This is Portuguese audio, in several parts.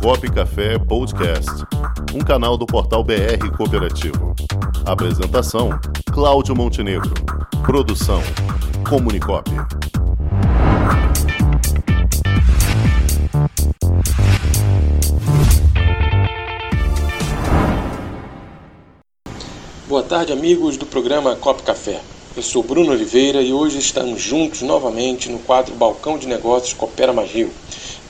Copo Café Podcast, um canal do portal BR Cooperativo. Apresentação: Cláudio Montenegro. Produção: Comunicop. Boa tarde, amigos do programa Cop Café. Eu sou Bruno Oliveira e hoje estamos juntos novamente no quadro Balcão de Negócios Coopera Mais.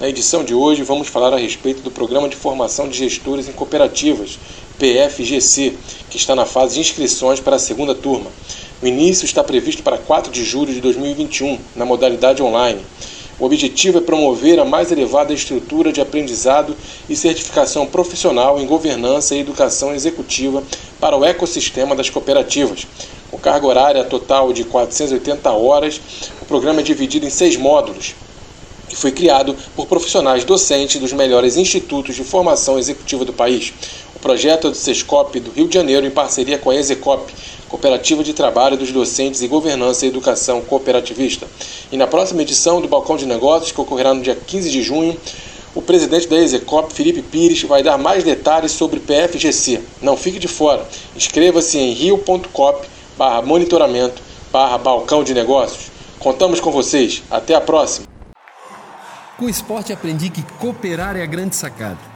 Na edição de hoje vamos falar a respeito do Programa de Formação de Gestores em Cooperativas, PFGC, que está na fase de inscrições para a segunda turma. O início está previsto para 4 de julho de 2021, na modalidade online. O objetivo é promover a mais elevada estrutura de aprendizado e certificação profissional em governança e educação executiva para o ecossistema das cooperativas. Com carga horária total de 480 horas, o programa é dividido em seis módulos e foi criado por profissionais docentes dos melhores institutos de formação executiva do país. O projeto é do SESCOP do Rio de Janeiro em parceria com a EZECOP, Cooperativa de Trabalho dos Docentes em Governança e Educação Cooperativista. E na próxima edição do Balcão de Negócios, que ocorrerá no dia 15 de junho, o presidente da EZECOP, Felipe Pires, vai dar mais detalhes sobre PFGC. Não fique de fora. Inscreva-se em rio.cop barra monitoramento barra balcão de negócios. Contamos com vocês. Até a próxima. Com o esporte aprendi que cooperar é a grande sacada